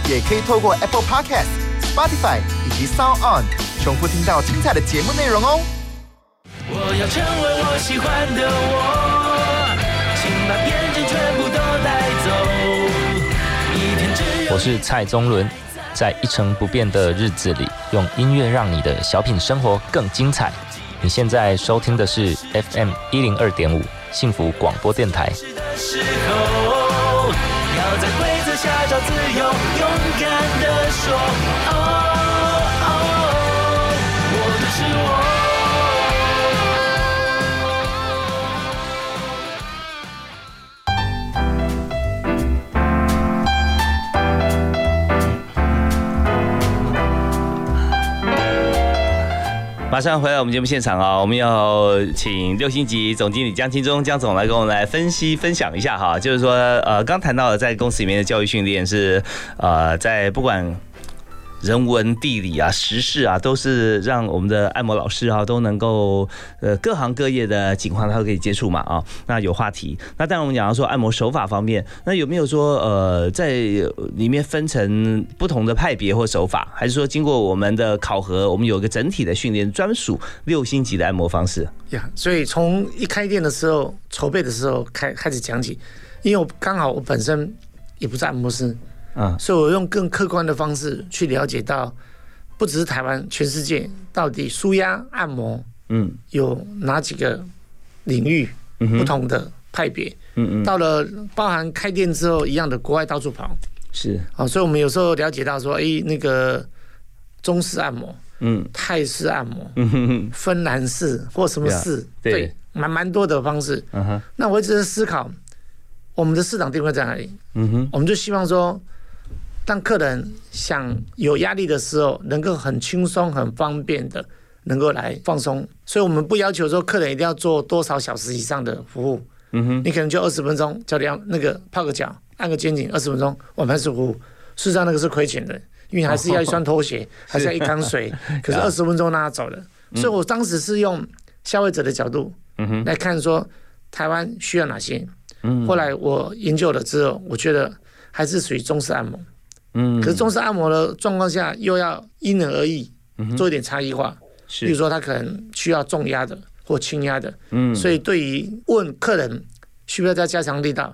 也可以透过 Apple Podcast、Spotify 以及 Sound On 重复听到精彩的节目内容哦。我要成为我喜欢的我，请把偏见全部都带走。一天只有我是蔡宗伦，在一成不变的日子里，用音乐让你的小品生活更精彩。你现在收听的是 FM 一零二点五幸福广播电台。时候，要在规则下找自由，勇敢的说，马上回来我们节目现场啊，我们要请六星级总经理江青忠江总来跟我们来分析分享一下哈，就是说呃刚谈到的在公司里面的教育训练是呃在不管。人文、地理啊、时事啊，都是让我们的按摩老师啊都能够呃各行各业的情况，他都可以接触嘛啊。那有话题。那当然我们讲到说按摩手法方面，那有没有说呃在里面分成不同的派别或手法，还是说经过我们的考核，我们有个整体的训练，专属六星级的按摩方式？呀，所以从一开店的时候筹备的时候开开始讲起，因为我刚好我本身也不是按摩师。嗯，所以我用更客观的方式去了解到，不只是台湾，全世界到底舒压按摩，嗯，有哪几个领域不同的派别，嗯嗯，到了包含开店之后一样的，国外到处跑，是，啊，所以我们有时候了解到说，哎，那个中式按摩，嗯，泰式按摩，嗯哼哼，芬兰式或什么式，对，蛮蛮多的方式，嗯哼，那我一直在思考，我们的市场定位在哪里？嗯哼，我们就希望说。当客人想有压力的时候，能够很轻松、很方便的能够来放松，所以我们不要求说客人一定要做多少小时以上的服务。嗯哼，你可能就二十分钟，叫你要那个泡个脚、按个肩颈，二十分钟，我们还是服务。事实上那个是亏钱的，因为还是要一双拖鞋，还是要一缸水，可是二十分钟让他走了。所以我当时是用消费者的角度来看说台湾需要哪些。后来我研究了之后，我觉得还是属于中式按摩。嗯，可是中式按摩的状况下，又要因人而异，做一点差异化。是，比如说他可能需要重压的或轻压的，嗯，所以对于问客人需不需要再加强力道，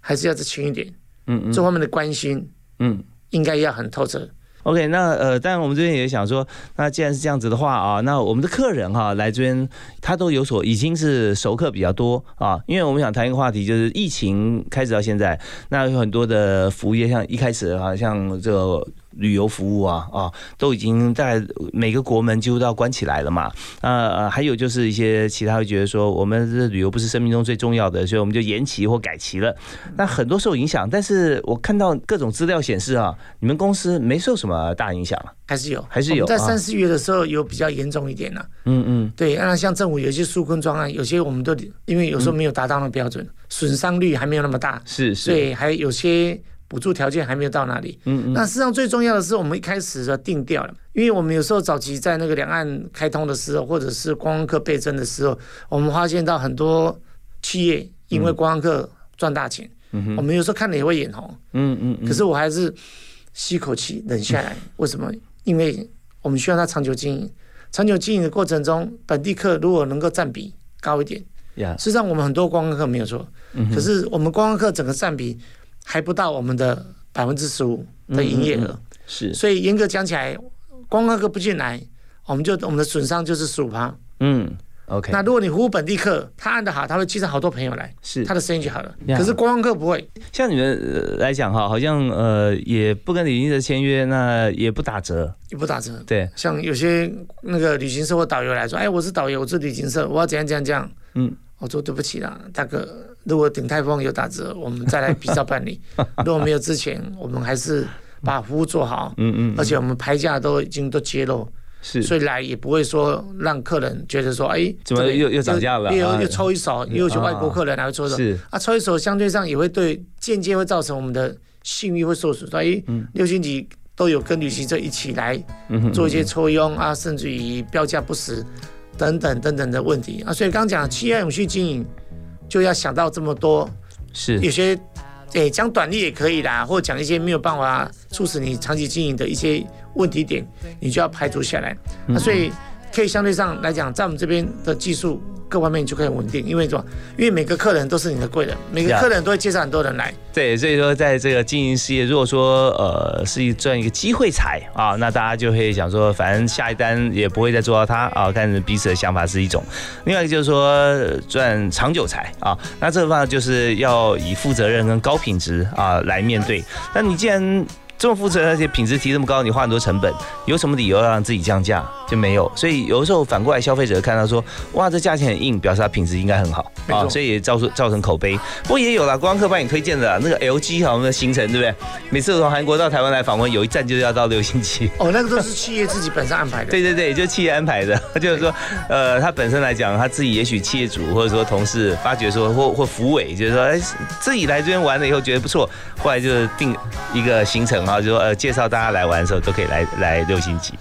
还是要再轻一点，嗯嗯，这方面的关心，嗯，应该要很透彻。OK，那呃，当然我们这边也想说，那既然是这样子的话啊，那我们的客人哈来这边，他都有所已经是熟客比较多啊，因为我们想谈一个话题，就是疫情开始到现在，那有很多的服务业，像一开始啊，像这个。旅游服务啊啊，都已经在每个国门几乎都要关起来了嘛。呃，还有就是一些其他会觉得说，我们这旅游不是生命中最重要的，所以我们就延期或改期了。那很多受影响，但是我看到各种资料显示啊，你们公司没受什么大影响，还是有，还是有。在三四月的时候有比较严重一点呢。嗯嗯，对，那像政府有些纾困专案，有些我们都因为有时候没有达到那个标准，损伤率还没有那么大，是是，对，还有些。补助条件还没有到那里，嗯嗯，那事实上最重要的是我们一开始的定调了，因为我们有时候早期在那个两岸开通的时候，或者是观光客倍增的时候，我们发现到很多企业因为观光客赚大钱，嗯我们有时候看了也会眼红，嗯嗯，可是我还是吸口气忍下来，为什么？因为我们需要它长久经营，长久经营的过程中，本地客如果能够占比高一点，事实上我们很多观光客没有错，嗯可是我们观光客整个占比。还不到我们的百分之十五的营业额，是，所以严格讲起来，观光客不进来，我们就我们的损伤就是十五趴。嗯，OK。那如果你服务本地客，他按的好，他会介绍好多朋友来，是，他的生意就好了。可是观光客不会。像你们来讲哈，好像呃也不跟旅行社签约，那也不打折，也不打折。对，像有些那个旅行社或导游来说，哎，我是导游，我是旅行社，我要怎样怎样怎样。嗯。我说对不起啦，大哥，如果鼎泰丰有打折，我们再来比照办理；如果没有之前，我们还是把服务做好。嗯嗯。而且我们牌价都已经都揭露，是，所以来也不会说让客人觉得说，哎，怎么又又涨价了？又又抽一手，又是外国客人来抽手，是啊，抽一手相对上也会对间接会造成我们的信誉会受损。所以六星级都有跟旅行社一起来做一些抽佣啊，甚至于标价不实。等等等等的问题啊，所以刚讲企业永续经营，就要想到这么多，是有些诶讲短利也可以啦，或者讲一些没有办法促使你长期经营的一些问题点，你就要排除下来。那所以可以相对上来讲，在我们这边的技术各方面就可以稳定，因为什么？因为每个客人都是你的贵人，每个客人都会介绍很多人来。对，所以说在这个经营事业，如果说呃是一赚一个机会财啊，那大家就会想说，反正下一单也不会再做到它啊，看彼此的想法是一种。另外一个就是说呃赚长久财啊，那这个方法就是要以负责任跟高品质啊来面对。那你既然这么负责，而且品质提这么高，你花很多成本，有什么理由要让自己降价？就没有。所以有的时候反过来，消费者看到说，哇，这价钱很硬，表示它品质应该很好啊，所以也造出造成口碑。不过也有啦，光客帮你推荐的啦那个 LG 好，我们的行程对不对？每次从韩国到台湾来访问，有一站就是要到六星期。哦，那个都是企业自己本身安排的。对对对，就企业安排的，就是说，呃，他本身来讲，他自己也许企业主或者说同事发觉说，或或福委，就是说，哎，自己来这边玩了以后觉得不错，后来就是定一个行程然后，就说呃，介绍大家来玩的时候都可以来来六星级。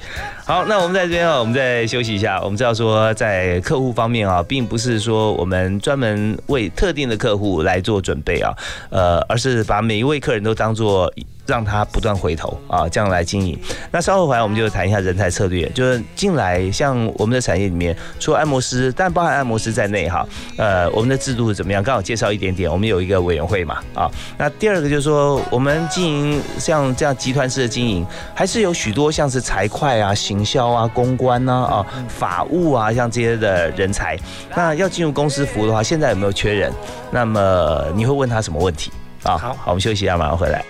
好，那我们在这边啊，我们再休息一下。我们知道说，在客户方面啊，并不是说我们专门为特定的客户来做准备啊，呃，而是把每一位客人都当做让他不断回头啊，这样来经营。那稍后回来我们就谈一下人才策略，就是进来像我们的产业里面，除按摩师，但包含按摩师在内哈，呃，我们的制度是怎么样？刚好介绍一点点，我们有一个委员会嘛啊。那第二个就是说，我们经营像这样集团式的经营，还是有许多像是财会啊、销啊、公关啊、啊法务啊，像这些的人才。那要进入公司服务的话，现在有没有缺人？那么你会问他什么问题啊？好，好，我们休息一下，马上回来。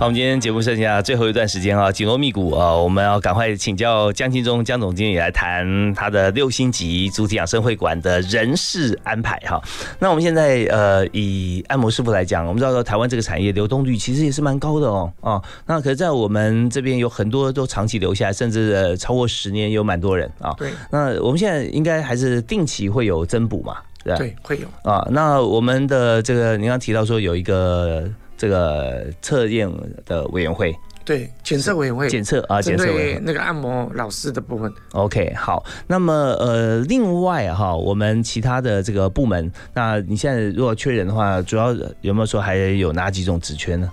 好，我们今天节目剩下最后一段时间啊，紧锣密鼓啊，我们要赶快请教江金忠江总经理来谈他的六星级主体养生会馆的人事安排哈。那我们现在呃，以按摩师傅来讲，我们知道说台湾这个产业流动率其实也是蛮高的哦啊。那可是在我们这边有很多都长期留下来，甚至呃超过十年有蛮多人啊。对那我们现在应该还是定期会有增补嘛？对对，会有。啊，那我们的这个您刚提到说有一个这个测验的委员会，对，检测委员会。检测啊针检测那个按摩老师的部分，OK，好，那么呃，另外哈，我们其他的这个部门，那你现在如果缺人的话，主要有没有说还有哪几种职缺呢？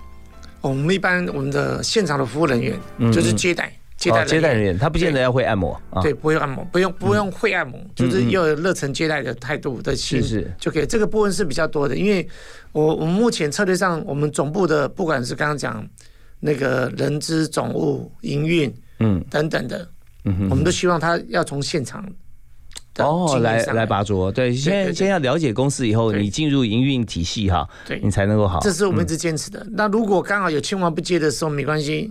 我们一般我们的现场的服务人员嗯就是接待接待哦接待人员，他不见得要会按摩啊。对，不会按摩，不用不用会按摩，就是要有热忱接待的态度的心，是是。就可以。这个部分是比较多的，因为我我们目前策略上，我们总部的不管是刚刚讲那个人资、总务、营运嗯等等的，嗯哼我们都希望他要从现场哦，来来拔擢，对，先先要了解公司以后，你进入营运体系哈，对你才能够好。这是我们一嗯直坚持的。那如果刚好有青黄不接的时候，没关系，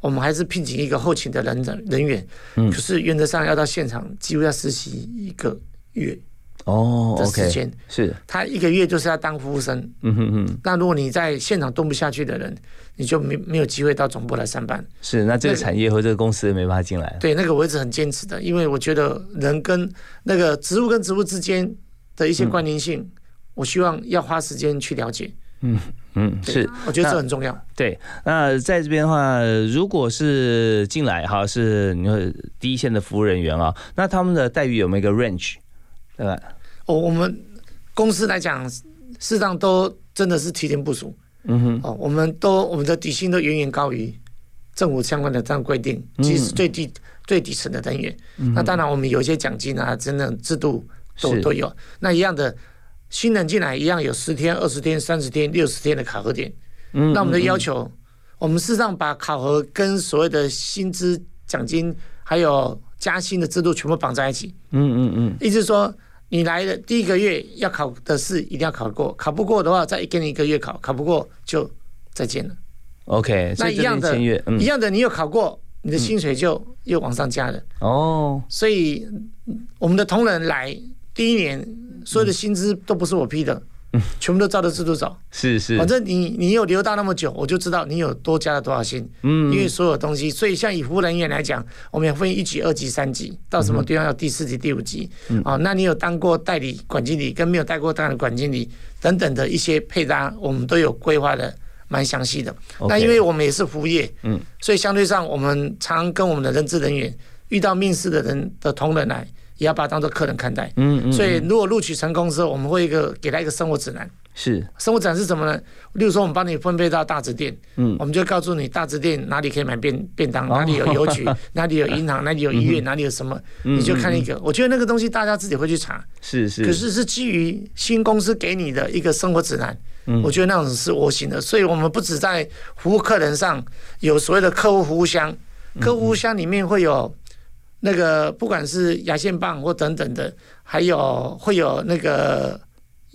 我们还是聘请一个后勤的人人员。嗯可是原则上要到现场，几乎要实习一个月。哦的时间是，他一个月就是要当服务生。嗯哼哼，那如果你在现场蹲不下去的人，你就没没有机会到总部来上班。是，那这个产业和这个公司没办法进来。对，那个我一直很坚持的，因为我觉得人跟那个植物跟植物之间的一些关联性，我希望要花时间去了解。嗯嗯，是，我觉得这很重要。对，那在这边的话，如果是进来哈，是你说第一线的服务人员啊，那他们的待遇有没有一个 range？对吧？哦，我们公司来讲，事实上都真的是提前部署。嗯哼，哦，我们都我们的底薪都远远高于政府相关的这样规定，嗯即使最低最底层的人员。嗯那当然，我们有一些奖金啊，真的制度都都有。那一样的，新人进来一样有十天、二十天、三十天、六十天的考核点。嗯那我们的要求，我们事实上把考核跟所谓的薪资、奖金还有加薪的制度全部绑在一起。嗯嗯嗯，意思说，你来的第一个月要考的试一定要考过，考不过的话再给你一个月考，考不过就再见了。OK，那一样的一样的，你有考过，你的薪水就又往上加了。哦，所以嗯我们的同仁来第一年，所有的薪资都不是我批的，全部都照着制度走。是是，反正你你有留到那么久，我就知道你有多加了多少薪。嗯因为所有东西，所以像以服务人员来讲，我们也分一级、二级、三级，到什么地方要第四级、第五级。嗯啊，那你有当过代理管经理，跟没有带过代理管经理等等的一些配搭，我们都有规划的蛮详细的。那因为我们也是服务业，嗯，所以相对上，我们常跟我们的人资人员遇到面试的人的同仁来，也要把它当做客人看待。嗯嗯所以嗯如果录取成功之后，我们会一个给他一个生活指南。是，生活指南是什么呢？例如说，我们帮你分配到大直店，嗯我们就告诉你大直店哪里可以买便便当，哦哪里有邮局，哪里有银行，哪里有医院，哪里有什么，嗯你就看一个。我觉得那个东西大家自己会去查，是是，可是是基于新公司给你的一个生活指南。嗯我觉得那种是窝心的，所以我们不止在服务客人上有所谓的客户服务箱，嗯客户服务箱里面会有那个不管是牙线棒或等等的，还有会有那个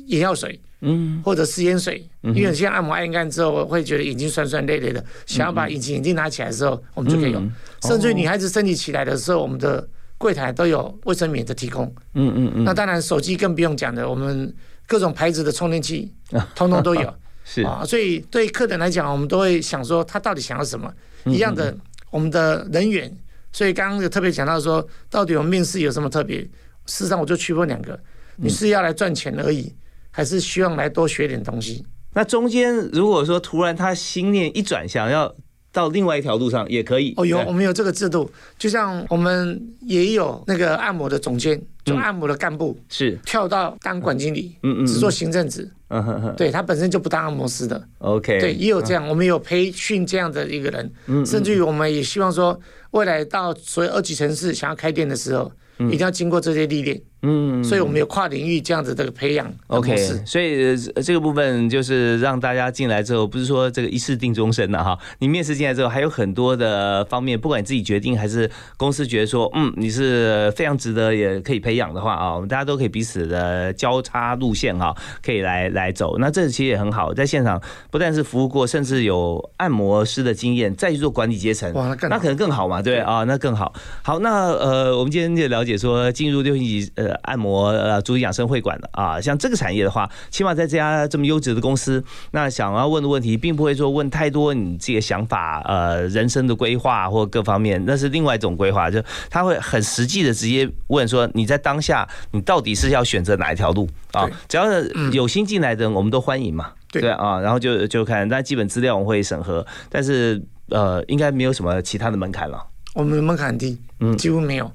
眼药水，嗯，或者食盐水，嗯因为现在按摩按一按之后会觉得眼睛酸酸累累的，想要把隐形眼镜拿起来的时候，我们就可以用嗯。甚至于女孩子生理起来的时候，我们的柜台都有卫生棉的提供。嗯嗯嗯，那当然，手机更不用讲的，我们各种牌子的充电器，通通都有。是啊，所以对客人来讲，我们都会想说他到底想要什么。嗯一样的，我们的人员，所以刚刚就特别讲到说，到底我们面试有什么特别？事实上，我就区分两个：你是要来赚钱而已，还是希望来多学点东西？那中间如果说突然他心念一转，想要到另外一条路上也可以。哦，有我们有这个制度，就像我们也有那个按摩的总监，就按摩的干部是。跳到当管经理，嗯嗯嗯。只做行政职，嗯哼哼，对他本身就不当按摩师的。，OK，对，也有这样，我们有培训这样的一个人，甚至于我们也希望说，未来到所有二级城市想要开店的时候，一定要经过这些历练。嗯所以我们有跨领域这样子的培养模 OK，式。所以呃这个部分就是让大家进来之后，不是说这个一试定终身的哈。你面试进来之后，还有很多的方面，不管你自己决定还是公司觉得说，嗯，你是非常值得也可以培养的话啊，我们大家都可以彼此的交叉路线哈，可以来来走。那这其实也很好，在现场不但是服务过，甚至有按摩师的经验，再去做管理阶层，哇那可能更好嘛，对啊，那更好。好，那呃，我们今天就了解说，进入六星级呃按摩呃足底养生会馆的啊，像这个产业的话，起码在这家这么优质的公司，那想要问的问题，并不会说问太多你自己的想法，呃，人生的规划或各方面，那是另外一种规划，就他会很实际的直接问说，你在当下你到底是要选择哪一条路啊？只要是有心进来的人，我们都欢迎嘛。对啊，然后就就看，那基本资料我们会审核，但是呃，应该没有什么其他的门槛了。我们的门槛低，嗯几乎没有。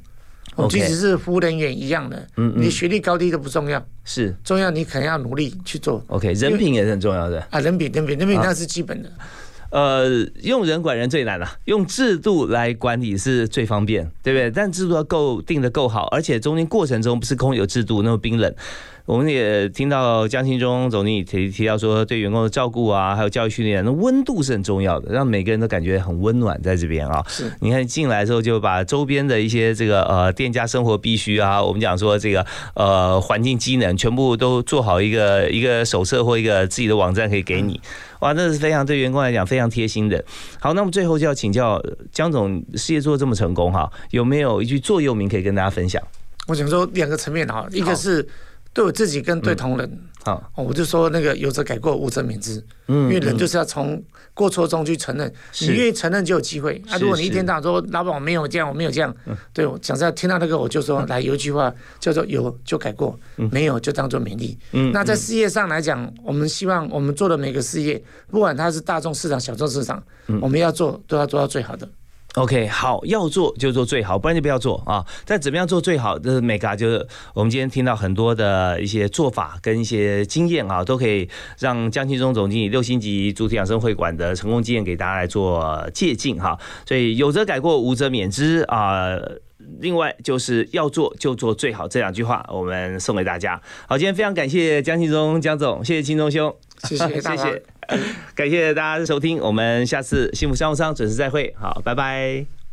即使是服务人员一样的，嗯嗯你学历高低都不重要，是重要你肯定要努力去做。OK，人品也是很重要的。啊，人品，人品，人品啊那是基本的。呃，用人管人最难了、用制度来管理是最方便，对不对？但制度要够定的够好，而且中间过程中不是空有制度那么冰冷。我们也听到江新忠总经理提提到说，对员工的照顾啊，还有教育训练，那温度是很重要的，让每个人都感觉很温暖在这边啊。是，你看进来之后就把周边的一些这个呃店家生活必须啊，我们讲说这个呃环境机能全部都做好一个一个手册或一个自己的网站可以给你。哇，那是非常对员工来讲非常贴心的。好，那么最后就要请教呃江总，事业做得这么成功哈，有没有一句座右铭可以跟大家分享？我想说两个层面哈，一个是对我自己跟对同仁，好，哦我就说那个有则改过，无则免之。嗯因为人嗯就是要从过错中去承认，你愿意承认就有机会。啊，如果你一天到晚说老板我没有这样，我没有这样，对我讲实在听到那个我就说，来有一句话叫做有就改过，没有就当做勉励。嗯那在嗯。事业上来讲，我们希望我们做的每个事业，不管它是大众市场、小众市场，嗯。我们要做都要做到最好的。OK，好，要做就做最好，不然就不要做啊。但怎么样做最好的 mega 就是我们今天听到很多的一些做法跟一些经验啊，都可以让江庆忠总经理六星级主体养生会馆的成功经验给大家来做借鉴哈。所以有则改过，无则免之啊。另外就是要做就做最好这两句话，我们送给大家。好，今天非常感谢江庆忠江总，谢谢庆忠兄，谢谢 谢谢，感谢大家的收听，我们下次幸福商务舱准时再会，好，拜拜。